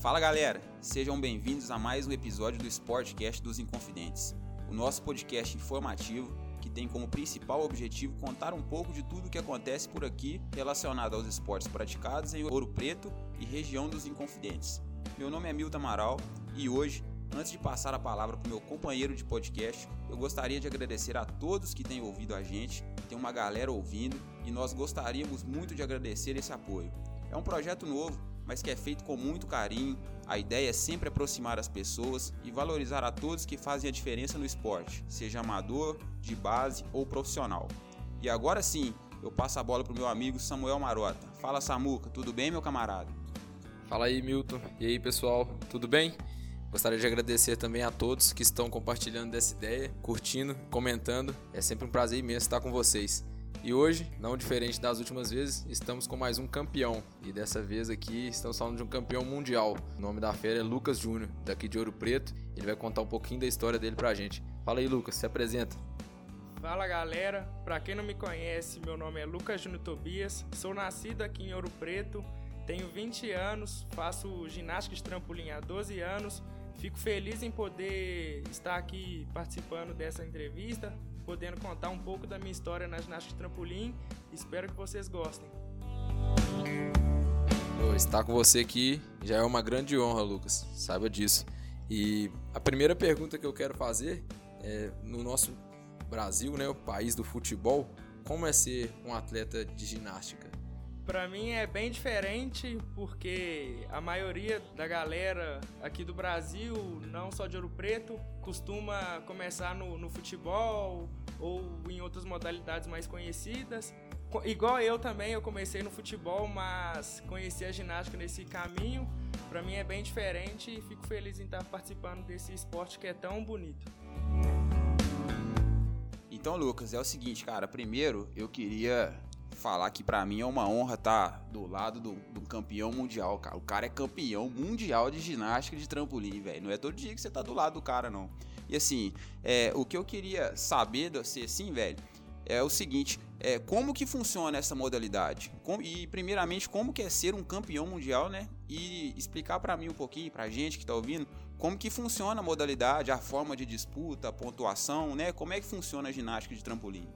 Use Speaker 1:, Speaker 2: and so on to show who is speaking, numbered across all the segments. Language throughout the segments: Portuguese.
Speaker 1: Fala galera, sejam bem-vindos a mais um episódio do Sportcast dos Inconfidentes, o nosso podcast informativo que tem como principal objetivo contar um pouco de tudo o que acontece por aqui relacionado aos esportes praticados em Ouro Preto e região dos Inconfidentes. Meu nome é Milton Amaral e hoje, antes de passar a palavra para o meu companheiro de podcast, eu gostaria de agradecer a todos que têm ouvido a gente, tem uma galera ouvindo e nós gostaríamos muito de agradecer esse apoio. É um projeto novo, mas que é feito com muito carinho. A ideia é sempre aproximar as pessoas e valorizar a todos que fazem a diferença no esporte, seja amador, de base ou profissional. E agora sim, eu passo a bola para o meu amigo Samuel Marota. Fala Samuca, tudo bem, meu camarada?
Speaker 2: Fala aí, Milton. E aí, pessoal, tudo bem? Gostaria de agradecer também a todos que estão compartilhando dessa ideia, curtindo, comentando. É sempre um prazer imenso estar com vocês. E hoje, não diferente das últimas vezes, estamos com mais um campeão. E dessa vez aqui estamos falando de um campeão mundial. O nome da fera é Lucas Júnior, daqui de Ouro Preto. Ele vai contar um pouquinho da história dele pra gente. Fala aí, Lucas, se apresenta.
Speaker 3: Fala galera, pra quem não me conhece, meu nome é Lucas Júnior Tobias, sou nascido aqui em Ouro Preto, tenho 20 anos, faço ginástica de trampolim há 12 anos. Fico feliz em poder estar aqui participando dessa entrevista, podendo contar um pouco da minha história na ginástica de trampolim. Espero que vocês gostem.
Speaker 2: Estar com você aqui já é uma grande honra, Lucas. Saiba disso. E a primeira pergunta que eu quero fazer é no nosso Brasil, né, o país do futebol, como é ser um atleta de ginástica?
Speaker 3: Para mim é bem diferente porque a maioria da galera aqui do Brasil, não só de Ouro Preto, costuma começar no, no futebol ou em outras modalidades mais conhecidas. Igual eu também, eu comecei no futebol, mas conheci a ginástica nesse caminho. Para mim é bem diferente e fico feliz em estar participando desse esporte que é tão bonito.
Speaker 1: Então, Lucas, é o seguinte, cara. Primeiro, eu queria falar que para mim é uma honra estar tá do lado do, do, campeão mundial, cara. O cara é campeão mundial de ginástica de trampolim, velho. Não é todo dia que você tá do lado do cara, não. E assim, é, o que eu queria saber de você, assim, velho, é o seguinte: é, como que funciona essa modalidade? Como, e, primeiramente, como que é ser um campeão mundial, né? E explicar para mim um pouquinho, pra gente que tá ouvindo, como que funciona a modalidade, a forma de disputa, a pontuação, né? Como é que funciona a ginástica de trampolim?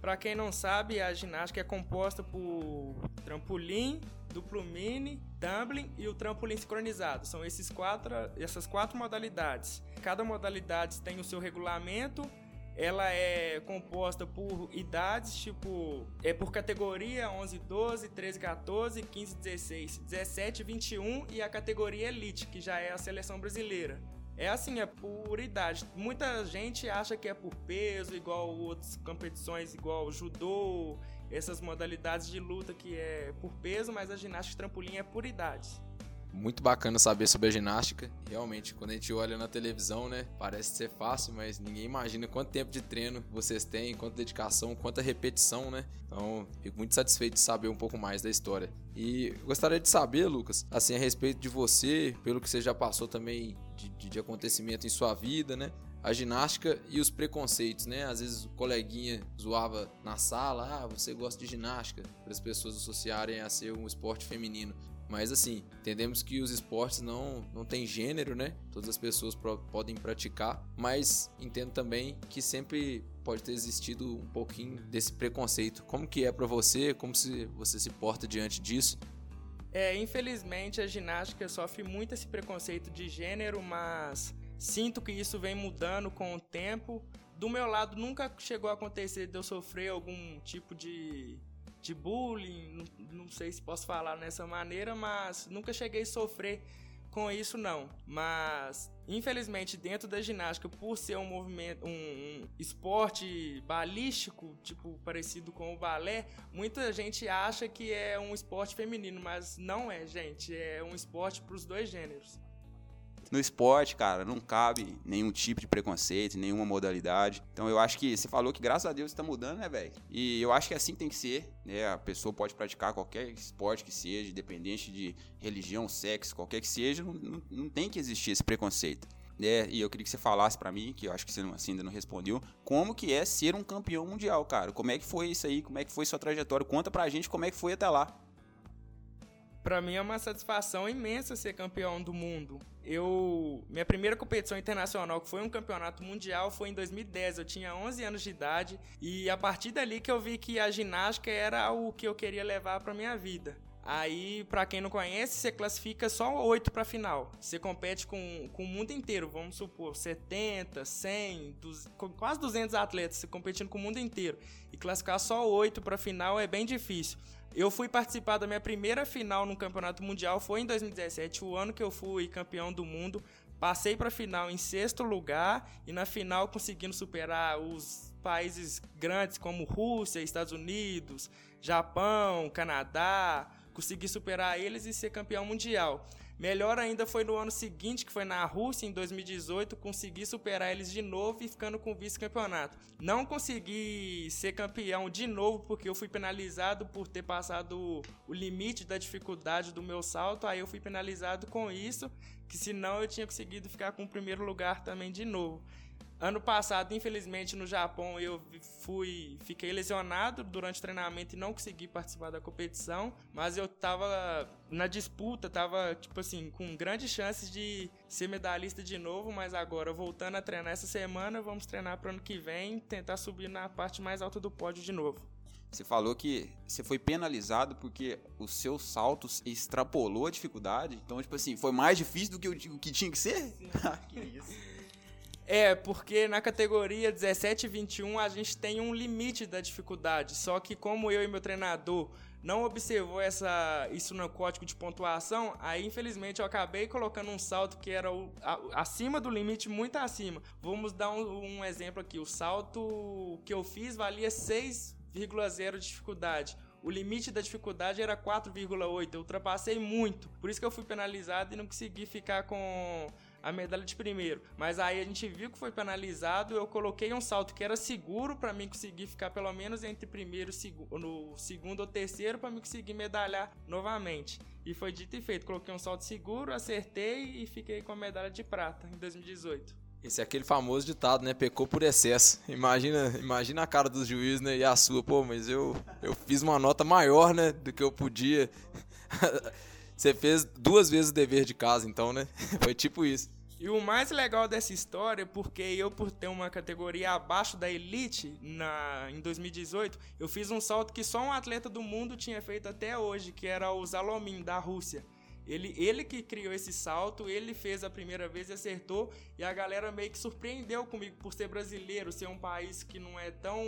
Speaker 3: Para quem não sabe, a ginástica é composta por trampolim, duplo mini, tumbling e o trampolim sincronizado. São esses quatro, essas quatro modalidades. Cada modalidade tem o seu regulamento. Ela é composta por idades, tipo, é por categoria 11, 12, 13, 14, 15, 16, 17, 21 e a categoria Elite, que já é a seleção brasileira. É assim, é por idade. Muita gente acha que é por peso, igual outras competições, igual judô, essas modalidades de luta que é por peso, mas a ginástica de trampolim é por idades.
Speaker 2: Muito bacana saber sobre a ginástica. Realmente, quando a gente olha na televisão, né, parece ser fácil, mas ninguém imagina quanto tempo de treino vocês têm, quanta dedicação, quanta repetição, né? Então, fico muito satisfeito de saber um pouco mais da história. E gostaria de saber, Lucas, assim, a respeito de você, pelo que você já passou também de, de acontecimento em sua vida, né? A ginástica e os preconceitos, né? Às vezes o coleguinha zoava na sala, ah, você gosta de ginástica, para as pessoas associarem a ser um esporte feminino. Mas assim, entendemos que os esportes não, não têm gênero, né? Todas as pessoas podem praticar, mas entendo também que sempre pode ter existido um pouquinho desse preconceito. Como que é para você? Como se você se porta diante disso?
Speaker 3: É, infelizmente a ginástica sofre muito esse preconceito de gênero, mas sinto que isso vem mudando com o tempo. Do meu lado nunca chegou a acontecer de eu sofrer algum tipo de, de bullying, não, não sei se posso falar nessa maneira, mas nunca cheguei a sofrer com isso não, mas infelizmente dentro da ginástica, por ser um movimento, um, um, esporte balístico, tipo parecido com o balé, muita gente acha que é um esporte feminino, mas não é, gente, é um esporte para os dois gêneros
Speaker 1: no esporte, cara, não cabe nenhum tipo de preconceito, nenhuma modalidade. Então eu acho que você falou que graças a Deus está mudando, né, velho? E eu acho que assim tem que ser, né? A pessoa pode praticar qualquer esporte que seja, independente de religião, sexo, qualquer que seja, não, não, não tem que existir esse preconceito. É, e eu queria que você falasse para mim, que eu acho que você não, assim, ainda não respondeu, como que é ser um campeão mundial, cara? Como é que foi isso aí? Como é que foi sua trajetória? Conta pra gente como é que foi até lá.
Speaker 3: Para mim é uma satisfação imensa ser campeão do mundo. Eu minha primeira competição internacional, que foi um campeonato mundial, foi em 2010. Eu tinha 11 anos de idade e a partir dali que eu vi que a ginástica era o que eu queria levar para minha vida. Aí, para quem não conhece, você classifica só oito para final. Você compete com, com o mundo inteiro, vamos supor, 70, 100, dos, quase 200 atletas, você competindo com o mundo inteiro. E classificar só oito para final é bem difícil. Eu fui participar da minha primeira final no Campeonato Mundial, foi em 2017, o ano que eu fui campeão do mundo. Passei para a final em sexto lugar e na final conseguindo superar os países grandes como Rússia, Estados Unidos, Japão, Canadá, consegui superar eles e ser campeão mundial. Melhor ainda foi no ano seguinte, que foi na Rússia, em 2018, consegui superar eles de novo e ficando com vice-campeonato. Não consegui ser campeão de novo porque eu fui penalizado por ter passado o limite da dificuldade do meu salto, aí eu fui penalizado com isso, que senão eu tinha conseguido ficar com o primeiro lugar também de novo. Ano passado, infelizmente, no Japão, eu fui, fiquei lesionado durante o treinamento e não consegui participar da competição, mas eu tava na disputa, tava, tipo assim, com grandes chances de ser medalhista de novo, mas agora, voltando a treinar essa semana, vamos treinar para ano que vem, tentar subir na parte mais alta do pódio de novo.
Speaker 1: Você falou que você foi penalizado porque os seus saltos extrapolou a dificuldade. Então, tipo assim, foi mais difícil do que o que tinha que ser?
Speaker 3: que isso. É, porque na categoria 17 e 21 a gente tem um limite da dificuldade. Só que como eu e meu treinador não observou essa, isso no código de pontuação, aí infelizmente eu acabei colocando um salto que era o, a, acima do limite, muito acima. Vamos dar um, um exemplo aqui. O salto que eu fiz valia 6,0 de dificuldade. O limite da dificuldade era 4,8. Eu ultrapassei muito. Por isso que eu fui penalizado e não consegui ficar com a medalha de primeiro. Mas aí a gente viu que foi penalizado, eu coloquei um salto que era seguro para mim conseguir ficar pelo menos entre primeiro no segundo ou terceiro para mim conseguir medalhar novamente. E foi dito e feito, coloquei um salto seguro, acertei e fiquei com a medalha de prata em 2018.
Speaker 2: Esse é aquele famoso ditado, né? Pecou por excesso. Imagina, imagina a cara dos juízes, né? E a sua, pô, mas eu, eu fiz uma nota maior, né? Do que eu podia. Você fez duas vezes o dever de casa, então, né? Foi tipo isso.
Speaker 3: E o mais legal dessa história, porque eu, por ter uma categoria abaixo da elite na, em 2018, eu fiz um salto que só um atleta do mundo tinha feito até hoje, que era o Zalomin, da Rússia. Ele, ele que criou esse salto, ele fez a primeira vez e acertou, e a galera meio que surpreendeu comigo por ser brasileiro, ser um país que não é tão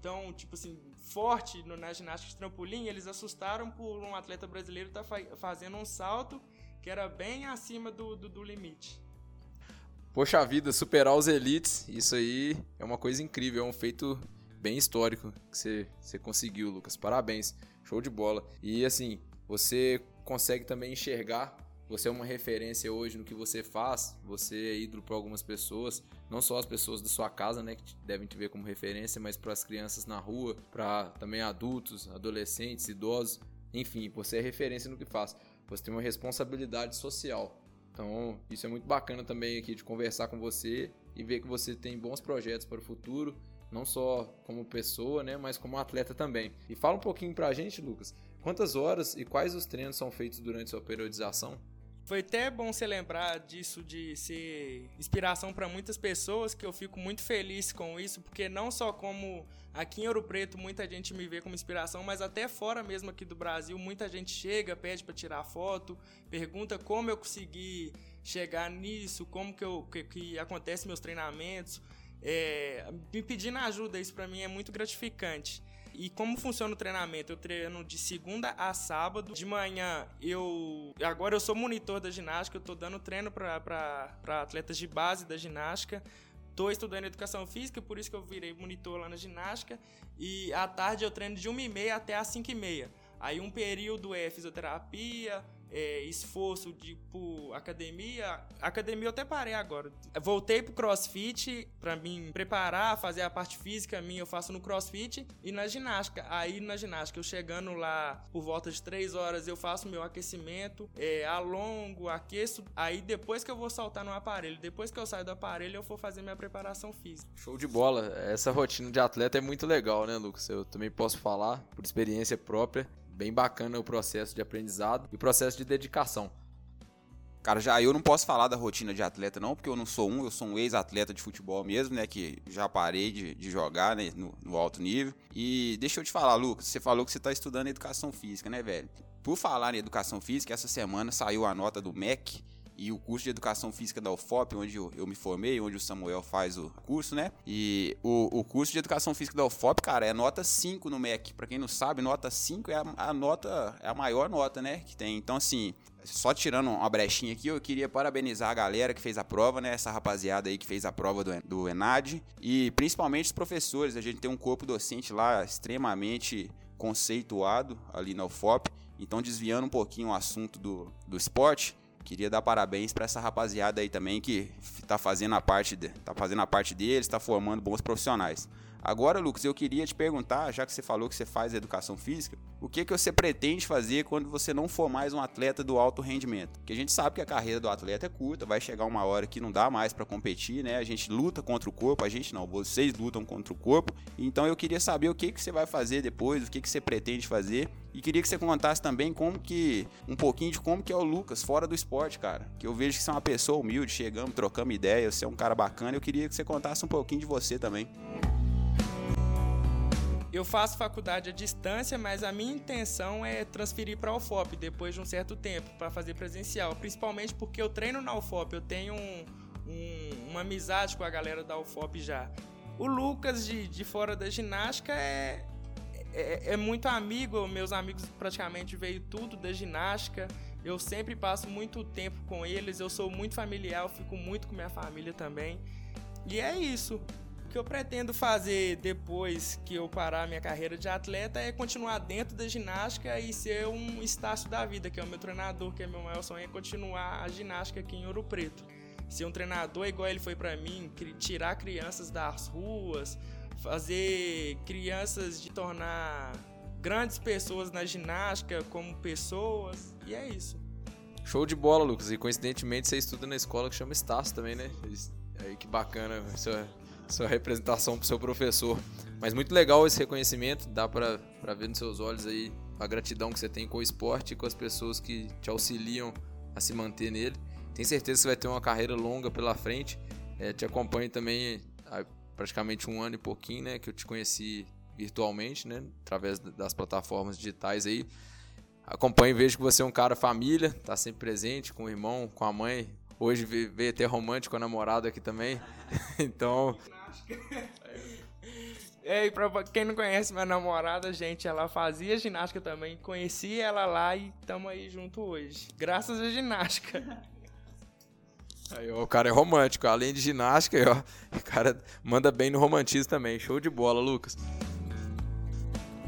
Speaker 3: tão, tipo assim, forte no, na ginástica de trampolim, eles assustaram por um atleta brasileiro estar tá fa fazendo um salto que era bem acima do, do, do, limite.
Speaker 2: Poxa vida, superar os elites, isso aí é uma coisa incrível, é um feito bem histórico que você, você conseguiu, Lucas. Parabéns, show de bola. E assim, você consegue também enxergar você é uma referência hoje no que você faz, você é ídolo para algumas pessoas, não só as pessoas da sua casa, né, que devem te ver como referência, mas para as crianças na rua, para também adultos, adolescentes, idosos, enfim, você é referência no que faz. Você tem uma responsabilidade social. Então, isso é muito bacana também aqui de conversar com você e ver que você tem bons projetos para o futuro, não só como pessoa, né, mas como atleta também. E fala um pouquinho para a gente, Lucas, quantas horas e quais os treinos são feitos durante sua periodização?
Speaker 3: Foi até bom você lembrar disso de ser inspiração para muitas pessoas, que eu fico muito feliz com isso, porque não só como aqui em Ouro Preto muita gente me vê como inspiração, mas até fora mesmo aqui do Brasil, muita gente chega, pede para tirar foto, pergunta como eu consegui chegar nisso, como que, eu, que, que acontece meus treinamentos, é, me pedindo ajuda, isso para mim é muito gratificante. E como funciona o treinamento? Eu treino de segunda a sábado. De manhã eu. Agora eu sou monitor da ginástica, eu tô dando treino para atletas de base da ginástica. Tô estudando educação física, por isso que eu virei monitor lá na ginástica. E à tarde eu treino de 1h30 até as 5h30. Aí um período é fisioterapia, é, esforço de tipo, academia. Academia eu até parei agora. Voltei pro crossfit para me preparar, fazer a parte física minha, eu faço no crossfit e na ginástica. Aí na ginástica, eu chegando lá por volta de 3 horas, eu faço meu aquecimento, é, alongo, aqueço. Aí depois que eu vou saltar no aparelho, depois que eu saio do aparelho, eu vou fazer minha preparação física.
Speaker 2: Show de bola. Essa rotina de atleta é muito legal, né, Lucas? Eu também posso falar por experiência própria bem bacana o processo de aprendizado e o processo de dedicação.
Speaker 1: Cara, já eu não posso falar da rotina de atleta, não, porque eu não sou um, eu sou um ex-atleta de futebol mesmo, né? Que já parei de, de jogar né, no, no, alto nível. E deixa eu te falar, Lucas, você falou que você está estudando educação física, né, velho? Por falar em educação física, essa semana saiu a nota do MEC e o curso de educação física da UFOP, onde eu, eu, me formei, onde o Samuel faz o curso, né? E o, o curso de educação física da UFOP, cara, é nota 5 no MEC. Para quem não sabe, nota 5 é a, a, nota, é a maior nota, né? Que tem. Então, assim, só tirando uma brechinha aqui, eu queria parabenizar a galera que fez a prova, né? Essa rapaziada aí que fez a prova do, do ENAD. E principalmente os professores. A gente tem um corpo docente lá extremamente conceituado ali na UFOP. Então, desviando um pouquinho o assunto do, do esporte, queria dar parabéns para essa rapaziada aí também que está fazendo a parte de, tá fazendo a parte deles, está formando bons profissionais. Agora, Lucas, eu queria te perguntar, já que você falou que você faz educação física, o que, que você pretende fazer quando você não for mais um atleta do alto rendimento? Porque a gente sabe que a carreira do atleta é curta, vai chegar uma hora que não dá mais para competir, né? A gente luta contra o corpo, a gente não, vocês lutam contra o corpo. Então eu queria saber o que, que você vai fazer depois, o que, que você pretende fazer. E queria que você contasse também como que. um pouquinho de como que é o Lucas fora do esporte, cara. Que eu vejo que você é uma pessoa humilde, chegamos, trocamos ideia, você é um cara bacana. Eu queria que você contasse um pouquinho de você também.
Speaker 3: Eu faço faculdade à distância, mas a minha intenção é transferir para a UFOP depois de um certo tempo, para fazer presencial. Principalmente porque eu treino na UFOP, eu tenho um, um, uma amizade com a galera da UFOP já. O Lucas de, de fora da ginástica é, é, é, muito amigo, meus amigos praticamente veio tudo da ginástica. Eu sempre passo muito tempo com eles, eu sou muito familiar, eu fico muito com minha família também. E é isso. O que eu pretendo fazer depois que eu parar minha carreira de atleta é continuar dentro da ginástica e ser um estácio da vida, que é o meu treinador, que é meu maior sonho, é continuar a ginástica aqui em Ouro Preto. Ser um treinador igual ele foi para mim, tirar crianças das ruas, fazer crianças de tornar grandes pessoas na ginástica como pessoas, e é isso.
Speaker 2: Show de bola, Lucas. E coincidentemente você estuda na escola que chama Estácio também, né? Aí que bacana. Isso é sua representação pro seu professor. Mas muito legal esse reconhecimento, dá para ver nos seus olhos aí a gratidão que você tem com o esporte e com as pessoas que te auxiliam a se manter nele. Tenho certeza que você vai ter uma carreira longa pela frente. É, te acompanho também há praticamente um ano e pouquinho, né? Que eu te conheci virtualmente, né? Através das plataformas digitais aí. Acompanho e vejo que você é um cara família, tá sempre presente com o irmão, com a mãe. Hoje veio ter romântico com a namorada aqui também. então,
Speaker 3: é, e pra quem não conhece minha namorada, gente, ela fazia ginástica também. Conheci ela lá e estamos aí junto hoje. Graças à ginástica.
Speaker 2: Aí, ó, o cara é romântico, além de ginástica, ó, o cara manda bem no romantismo também. Show de bola, Lucas.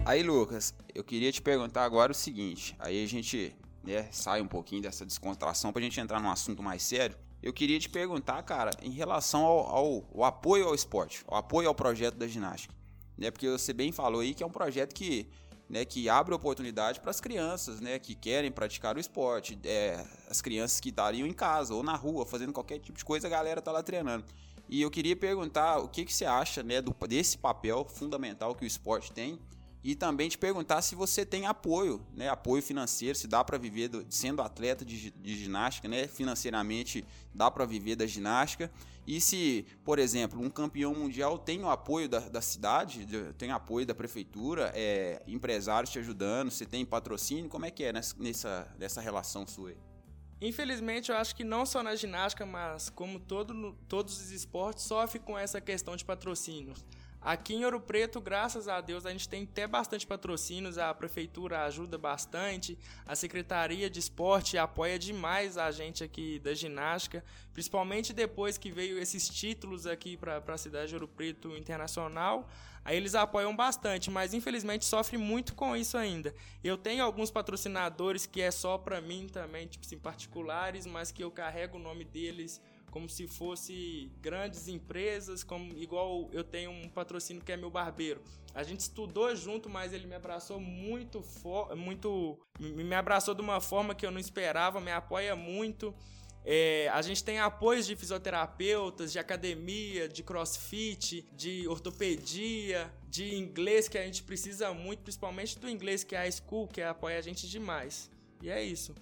Speaker 1: Aí, Lucas, eu queria te perguntar agora o seguinte. Aí a gente né, sai um pouquinho dessa descontração pra gente entrar num assunto mais sério. Eu queria te perguntar, cara, em relação ao, ao, ao apoio ao esporte, ao apoio ao projeto da ginástica. Né? Porque você bem falou aí que é um projeto que, né, que abre oportunidade para as crianças né, que querem praticar o esporte. É, as crianças que estariam em casa ou na rua fazendo qualquer tipo de coisa, a galera tá lá treinando. E eu queria perguntar o que, que você acha né, do, desse papel fundamental que o esporte tem e também te perguntar se você tem apoio, né, apoio financeiro, se dá para viver do, sendo atleta de, de, ginástica, né, financeiramente dá para viver da ginástica. E se, por exemplo, um campeão mundial tem o apoio da, da cidade, tem apoio da prefeitura, é, empresários te ajudando, você tem patrocínio, como é que é nessa, nessa, relação sua?
Speaker 3: Infelizmente, eu acho que não só na ginástica, mas como todo, todos os esportes, sofre com essa questão de patrocínios. Aqui em Ouro Preto, graças a Deus, a gente tem até bastante patrocínios, a prefeitura ajuda bastante, a Secretaria de Esporte apoia demais a gente aqui da ginástica, principalmente depois que veio esses títulos aqui para a cidade de Ouro Preto Internacional, aí eles apoiam bastante, mas infelizmente sofre muito com isso ainda. Eu tenho alguns patrocinadores que é só para mim também, tipo assim, particulares, mas que eu carrego o nome deles como se fosse grandes empresas, como igual eu tenho um patrocínio que é meu barbeiro. A gente estudou junto, mas ele me abraçou muito, muito me abraçou de uma forma que eu não esperava, me apoia muito. É, a gente tem apoios de fisioterapeutas, de academia, de crossfit, de ortopedia, de inglês que a gente precisa muito, principalmente do inglês que é a School, que apoia a gente demais. E é isso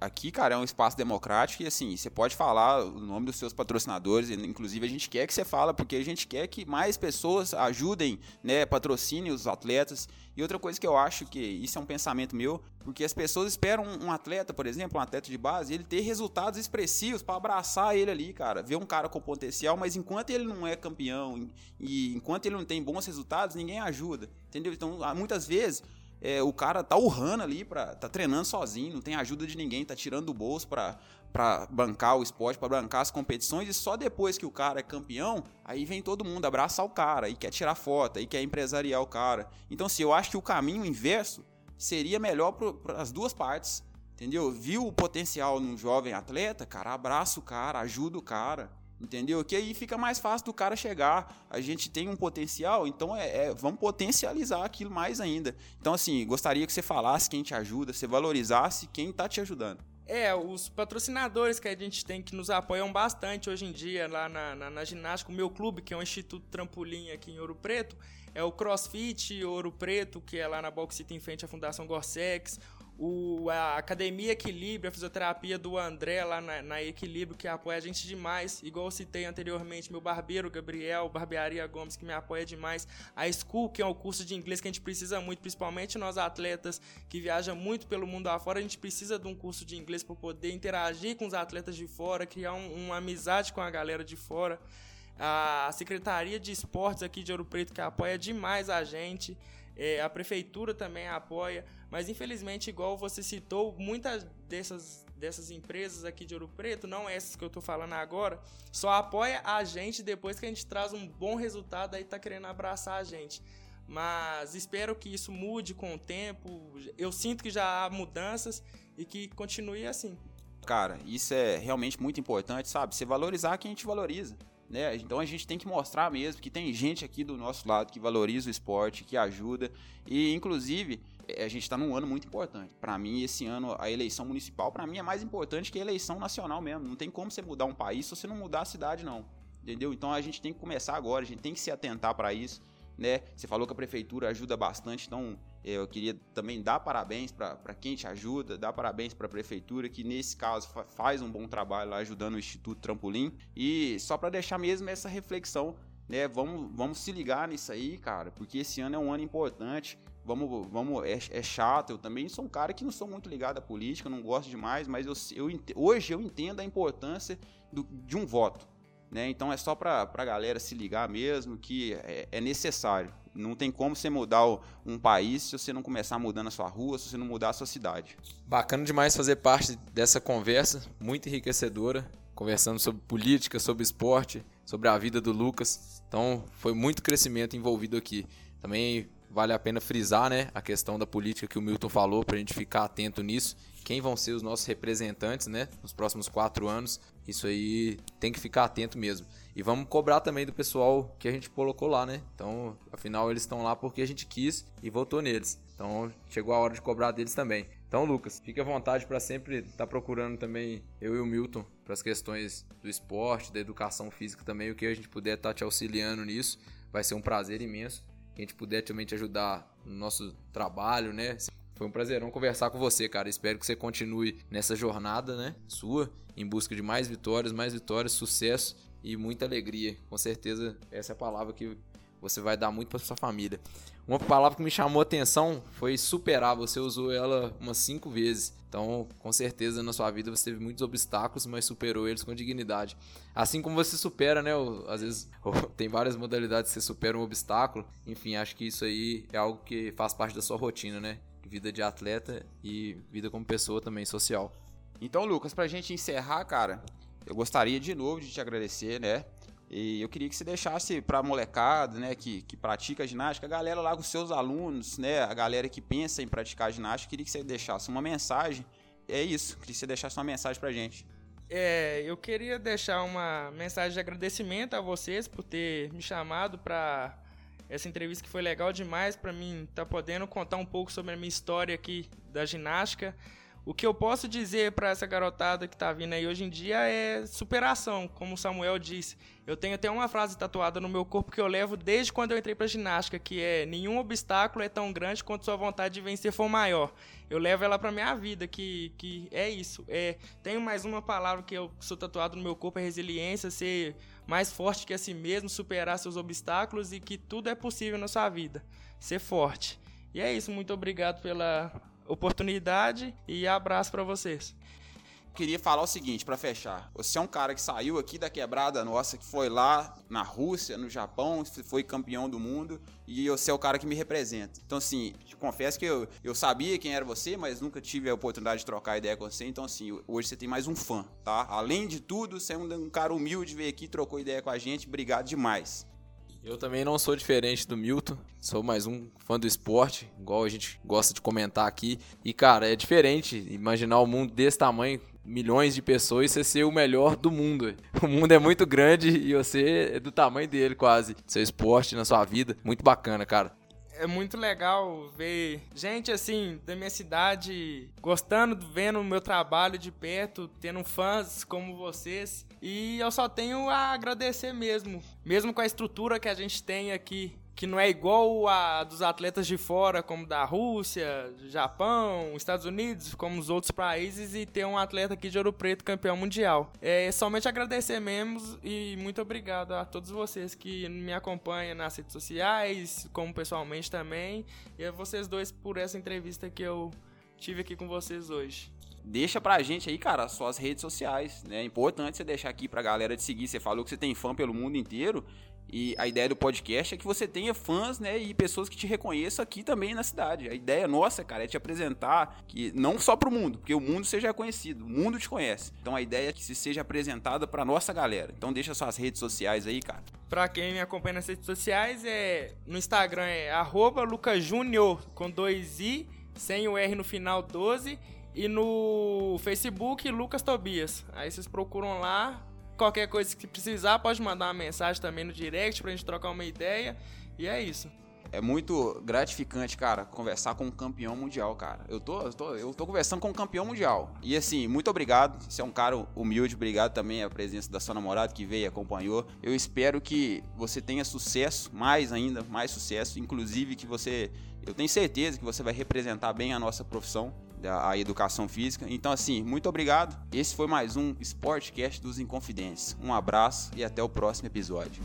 Speaker 1: aqui, cara, é um espaço democrático e assim, você pode falar o nome dos seus patrocinadores, inclusive a gente quer que você fala, porque a gente quer que mais pessoas ajudem, né, patrocinem os atletas. E outra coisa que eu acho que isso é um pensamento meu, porque as pessoas esperam um atleta, por exemplo, um atleta de base, ele ter resultados expressivos para abraçar ele ali, cara, ver um cara com potencial, mas enquanto ele não é campeão e enquanto ele não tem bons resultados, ninguém ajuda, entendeu? Então, muitas vezes é, o cara tá urrando ali, pra, tá treinando sozinho, não tem ajuda de ninguém, tá tirando do bolso pra, pra bancar o esporte, pra bancar as competições, e só depois que o cara é campeão, aí vem todo mundo abraçar o cara, e quer tirar foto, e quer empresariar o cara. Então, assim, eu acho que o caminho inverso seria melhor para as duas partes, entendeu? Viu o potencial num jovem atleta, cara, abraça o cara, ajuda o cara. Entendeu? Que aí fica mais fácil do cara chegar. A gente tem um potencial, então é, é, vamos potencializar aquilo mais ainda. Então, assim, gostaria que você falasse quem te ajuda, você valorizasse quem está te ajudando.
Speaker 3: É, os patrocinadores que a gente tem que nos apoiam bastante hoje em dia lá na, na, na ginástica. O meu clube, que é o Instituto Trampolim aqui em Ouro Preto, é o CrossFit Ouro Preto, que é lá na Box City em frente à Fundação Gorsex o, a Academia Equilíbrio, a fisioterapia do André lá na, na, Equilíbrio, que apoia a gente demais. Igual eu citei anteriormente, meu barbeiro Gabriel, Barbearia Gomes, que me apoia demais. A School, que é um curso de inglês que a gente precisa muito, principalmente nós atletas que viajam muito pelo mundo afora, a gente precisa de um curso de inglês para poder interagir com os atletas de fora, criar um, uma amizade com a galera de fora. A Secretaria de Esportes aqui de Ouro Preto, que apoia demais a gente. É, a prefeitura também apoia, mas infelizmente, igual você citou, muitas dessas, dessas empresas aqui de Ouro Preto, não essas que eu estou falando agora, só apoia a gente depois que a gente traz um bom resultado, aí tá querendo abraçar a gente. Mas espero que isso mude com o tempo. Eu sinto que já há mudanças e que continue assim.
Speaker 1: Cara, isso é realmente muito importante, sabe? Você valorizar quem a gente valoriza. Né? Então a gente tem que mostrar mesmo que tem gente aqui do nosso lado que valoriza o esporte, que ajuda. E inclusive é, a gente está num ano muito importante. Para mim, esse ano, a eleição municipal, para mim, é mais importante que a eleição nacional mesmo. Não tem como você mudar um país se você não mudar a cidade, não. Entendeu? Então a gente tem que começar agora, a gente tem que se atentar para isso. Né? Você falou que a prefeitura ajuda bastante, então eu queria também dar parabéns para quem te ajuda, dar parabéns para a prefeitura, que nesse caso faz um bom trabalho lá ajudando o Instituto Trampolim. E só para deixar mesmo essa reflexão, né? Vamos, vamos se ligar nisso aí, cara, porque esse ano é um ano importante. Vamos, vamos é, é chato. Eu também sou um cara que não sou muito ligado à política, não gosto demais, mas eu, eu, hoje eu entendo a importância do, de um voto. Né? Então é só para a galera se ligar mesmo que é, é necessário. Não tem como você mudar um país se você não começar mudando a sua rua, se você não mudar a sua cidade.
Speaker 2: Bacana demais fazer parte dessa conversa, muito enriquecedora, conversando sobre política, sobre esporte, sobre a vida do Lucas. Então, foi muito crescimento envolvido aqui. Também vale a pena frisar, né, a questão da política que o Milton falou para a gente ficar atento nisso. Quem vão ser os nossos representantes, né, nos próximos quatro anos? Isso aí tem que ficar atento mesmo. E vamos cobrar também do pessoal que a gente colocou lá, né? Então, afinal, eles estão lá porque a gente quis e votou neles. Então, chegou a hora de cobrar deles também. Então, Lucas, fique à vontade para sempre estar tá procurando também eu e o Milton para as questões do esporte, da educação física também, o que a gente puder estar tá te auxiliando nisso. Vai ser um prazer imenso. Que a gente puder também te ajudar no nosso trabalho, né? Foi um prazerão conversar com você, cara. Espero que você continue nessa jornada, né? Sua, em busca de mais vitórias, mais vitórias, sucesso e muita alegria. Com certeza, essa é a palavra que você vai dar muito para sua família. Uma palavra que me chamou a atenção foi superar. Você usou ela umas cinco vezes. Então, com certeza, na sua vida você teve muitos obstáculos, mas superou eles com dignidade. Assim como você supera, né? Às vezes tem várias modalidades que você supera um obstáculo. Enfim, acho que isso aí é algo que faz parte da sua rotina, né? Vida de atleta e vida como pessoa também social.
Speaker 1: Então, Lucas, pra gente encerrar, cara, eu gostaria de novo de te agradecer, né? E eu queria que você deixasse para a molecada, né, que, que pratica ginástica, a galera lá com seus alunos, né, a galera que pensa em praticar ginástica, queria que você deixasse uma mensagem. É isso, queria que você deixasse uma mensagem pra gente.
Speaker 3: É, eu queria deixar uma mensagem de agradecimento a vocês por ter me chamado para essa entrevista que foi legal demais para mim estar tá podendo contar um pouco sobre a minha história aqui da ginástica O que eu posso dizer para essa garotada que tá vindo aí hoje em dia é superação, como o Samuel disse. Eu tenho até uma frase tatuada no meu corpo que eu levo desde quando eu entrei para ginástica, que é: nenhum obstáculo é tão grande quanto sua vontade de vencer for maior. Eu levo ela para minha vida, que, que é isso. É, tenho mais uma palavra que eu sou tatuado no meu corpo, é resiliência, ser mais forte que a si mesmo, superar seus obstáculos e que tudo é possível na sua vida. Ser forte. E é isso, muito obrigado pela oportunidade e abraço para vocês.
Speaker 1: Queria falar o seguinte para fechar. Você é um cara que saiu aqui da quebrada nossa, que foi lá na Rússia, no Japão, foi campeão do mundo e você é o cara que me representa. Então, assim, confesso que eu, eu sabia quem era você, mas nunca tive a oportunidade de trocar ideia com você. Então, assim, hoje você tem mais um fã, tá? Além de tudo, você é um, um cara humilde, veio aqui, trocou ideia com a gente. Obrigado demais.
Speaker 2: Eu também não sou diferente do Milton, sou mais um fã do esporte, igual a gente gosta de comentar aqui. E cara, é diferente imaginar o um mundo desse tamanho, milhões de pessoas, você ser o melhor do mundo. O mundo é muito grande e você é do tamanho dele quase. Seu esporte na sua vida, muito bacana, cara
Speaker 3: é muito legal ver gente assim da minha cidade gostando, vendo o meu trabalho de perto, tendo fãs como vocês. E eu só tenho a agradecer mesmo, mesmo com a estrutura que a gente tem aqui que não é igual a dos atletas de fora, como da Rússia, Japão, Estados Unidos, como os outros países, e ter um atleta aqui de Ouro Preto campeão mundial. É somente agradecer mesmo e muito obrigado a todos vocês que me acompanham nas redes sociais, como pessoalmente também, e a vocês dois por essa entrevista que eu tive aqui com vocês hoje
Speaker 1: deixa pra gente aí, cara, suas redes sociais, né? É importante você deixar aqui pra galera de seguir. Você falou que você tem fã pelo mundo inteiro. E a ideia do podcast é que você tenha fãs, né, e pessoas que te reconheçam aqui também na cidade. A ideia nossa, cara, é te apresentar que não só pro mundo, porque o mundo seja conhecido, o mundo te conhece. Então a ideia é que se seja apresentada pra nossa galera. Então deixa suas redes sociais aí, cara.
Speaker 3: Pra quem me acompanha nas redes sociais, é no Instagram é lucasjunior com dois i, sem o R no final 12 e no Facebook Lucas Tobias. Aí vocês procuram lá, Qualquer coisa que precisar, pode mandar uma mensagem também no direct pra gente trocar uma ideia. E é isso.
Speaker 1: É muito gratificante, cara, conversar com um campeão mundial, cara. Eu tô, eu tô, eu tô conversando com um campeão mundial. E assim, muito obrigado. Você é um cara humilde, obrigado também a presença da sua namorada que veio e acompanhou. Eu espero que você tenha sucesso, mais ainda, mais sucesso. Inclusive que você, eu tenho certeza que você vai representar bem a nossa profissão a educação física. Então, assim, muito obrigado. Esse foi mais um Sportcast dos Inconfidentes. Um abraço e até o próximo episódio.